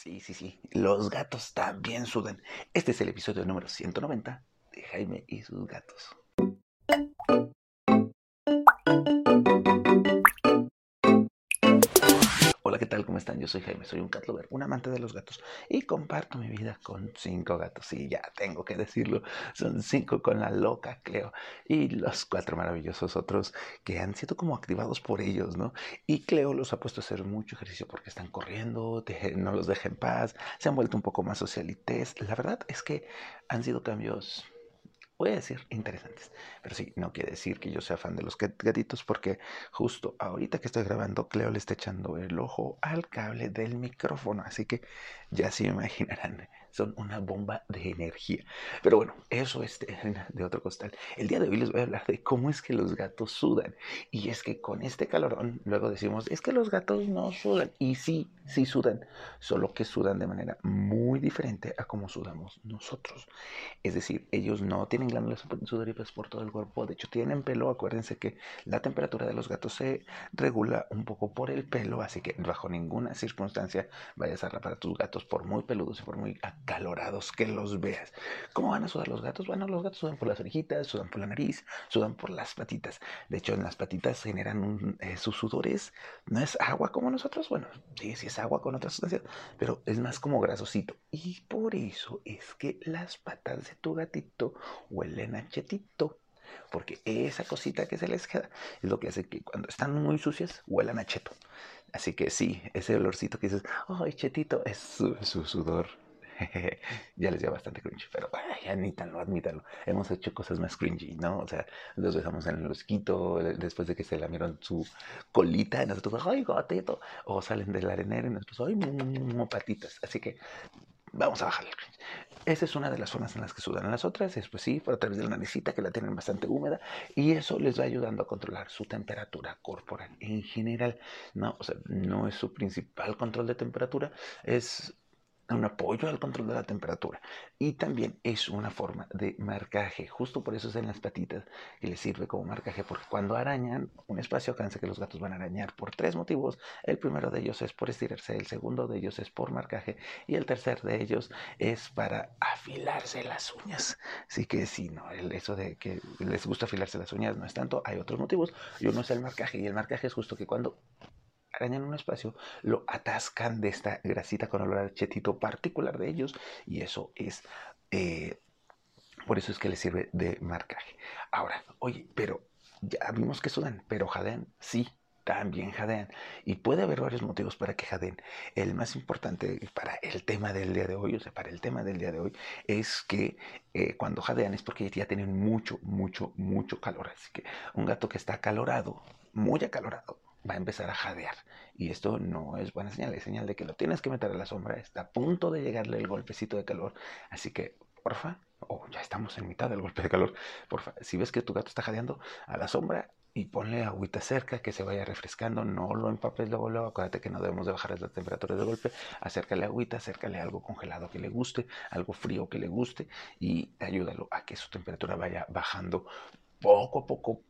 Sí, sí, sí. Los gatos también sudan. Este es el episodio número 190 de Jaime y sus gatos. ¿Cómo están? Yo soy Jaime, soy un cat lover, un amante de los gatos y comparto mi vida con cinco gatos. Sí, ya tengo que decirlo, son cinco con la loca Cleo y los cuatro maravillosos otros que han sido como activados por ellos, ¿no? Y Cleo los ha puesto a hacer mucho ejercicio porque están corriendo, no los deja en paz, se han vuelto un poco más socialites. La verdad es que han sido cambios voy a decir interesantes. Pero sí, no quiere decir que yo sea fan de los gatitos porque justo ahorita que estoy grabando, Cleo le está echando el ojo al cable del micrófono. Así que ya se imaginarán son una bomba de energía. Pero bueno, eso es de, otro costal. El día de hoy les voy a hablar de cómo es que los gatos sudan. Y es que con este calorón, luego decimos, es que los gatos no sudan. Y sí, sí sudan, solo que sudan de manera muy diferente a como sudamos nosotros. Es decir, ellos no tienen glándulas sudoríparas por todo el cuerpo, de hecho tienen pelo. Acuérdense que la temperatura de los gatos se regula un poco por el pelo, así que bajo ninguna circunstancia vayas a rapar a tus gatos por muy peludos y por muy calorados que los veas. ¿Cómo van a sudar los gatos? Bueno, los gatos sudan por las orejitas, sudan por la nariz, sudan por las patitas. De hecho, en las patitas generan eh, sus sudores. No es agua como nosotros, bueno, sí, sí es agua con otras sustancias, pero es más como grasosito. Y por eso es que las patas de tu gatito huelen a chetito porque esa cosita que se les queda es lo que hace que cuando están muy sucias huelan a cheto. Así que sí, ese olorcito que dices, ¡ay, chetito! Es su sudor ya les dio bastante cringe, pero ay, admítanlo, admítanlo. Hemos hecho cosas más cringy, ¿no? O sea, los besamos en el osquito después de que se lamieron su colita nosotros, ay, gatito. O salen del arenero y nosotros, ay, patitas. Así que vamos a bajarle el cringe. Esa es una de las formas en las que sudan. Las otras es, pues sí, por a través de la naricita que la tienen bastante húmeda y eso les va ayudando a controlar su temperatura corporal en general. No, o sea, no es su principal control de temperatura, es un apoyo al control de la temperatura y también es una forma de marcaje. Justo por eso es en las patitas que les sirve como marcaje, porque cuando arañan un espacio, acuérdense que los gatos van a arañar por tres motivos. El primero de ellos es por estirarse, el segundo de ellos es por marcaje y el tercer de ellos es para afilarse las uñas. Así que sí, no, el, eso de que les gusta afilarse las uñas no es tanto, hay otros motivos y uno es el marcaje y el marcaje es justo que cuando arañan un espacio, lo atascan de esta grasita con olor chetito particular de ellos y eso es, eh, por eso es que les sirve de marcaje. Ahora, oye, pero ya vimos que sudan, pero jadean, sí, también jadean. Y puede haber varios motivos para que jadeen. El más importante para el tema del día de hoy, o sea, para el tema del día de hoy, es que eh, cuando jadean es porque ya tienen mucho, mucho, mucho calor. Así que un gato que está acalorado, muy acalorado, va a empezar a jadear. Y esto no es buena señal, es señal de que lo tienes que meter a la sombra, está a punto de llegarle el golpecito de calor. Así que, porfa, o ya estamos en mitad del golpe de calor, porfa, si ves que tu gato está jadeando, a la sombra y ponle agüita cerca que se vaya refrescando, no lo empapes luego, luego, acuérdate que no debemos de bajar la temperatura de golpe, acércale agüita, acércale algo congelado que le guste, algo frío que le guste y ayúdalo a que su temperatura vaya bajando poco a poco,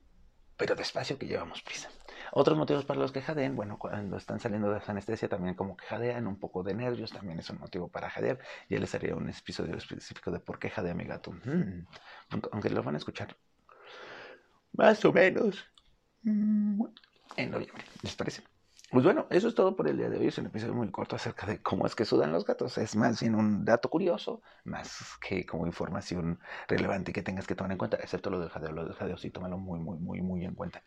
pero despacio que llevamos prisa. Otros motivos para los que jadean, bueno, cuando están saliendo de esa anestesia también como que jadean, un poco de nervios también es un motivo para jadear. Ya les haría un episodio específico de por qué jadea mi gato. Aunque lo van a escuchar más o menos mm, en noviembre, ¿les parece? Pues bueno, eso es todo por el día de hoy. Es un episodio muy corto acerca de cómo es que sudan los gatos. Es más bien un dato curioso, más que como información relevante que tengas que tomar en cuenta, excepto lo del jadeo. Lo del jadeo sí, tómalo muy, muy, muy, muy en cuenta.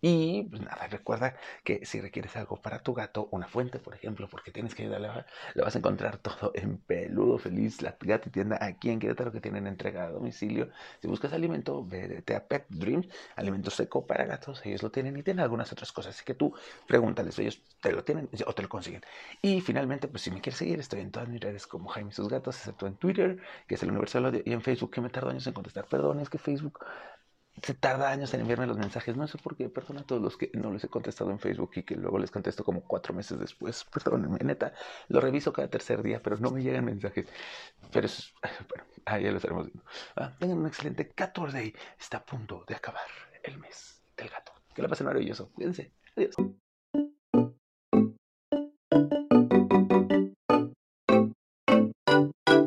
Y pues nada, recuerda que si requieres algo para tu gato, una fuente, por ejemplo, porque tienes que ayudarle, lo vas a encontrar todo en Peludo Feliz, la gata tienda aquí en Querétaro que tienen entrega a domicilio. Si buscas alimento, vete a Pet Dreams, alimento seco para gatos. Ellos lo tienen y tienen algunas otras cosas. Así que tú pregúntales ellos te lo tienen o te lo consiguen. Y finalmente, pues si me quieres seguir, estoy en todas mis redes como Jaime y sus gatos, excepto en Twitter, que es el Universal Audio, y en Facebook, que me tardo años en contestar. Perdón, es que Facebook se tarda años en enviarme los mensajes. No sé por qué, perdón a todos los que no les he contestado en Facebook y que luego les contesto como cuatro meses después. Perdónenme, neta, lo reviso cada tercer día, pero no me llegan mensajes. Pero es, bueno, ahí ya lo estaremos viendo. Ah, tengan un excelente 14 Está a punto de acabar el mes del gato. Que la pasen maravilloso. Cuídense. Adiós.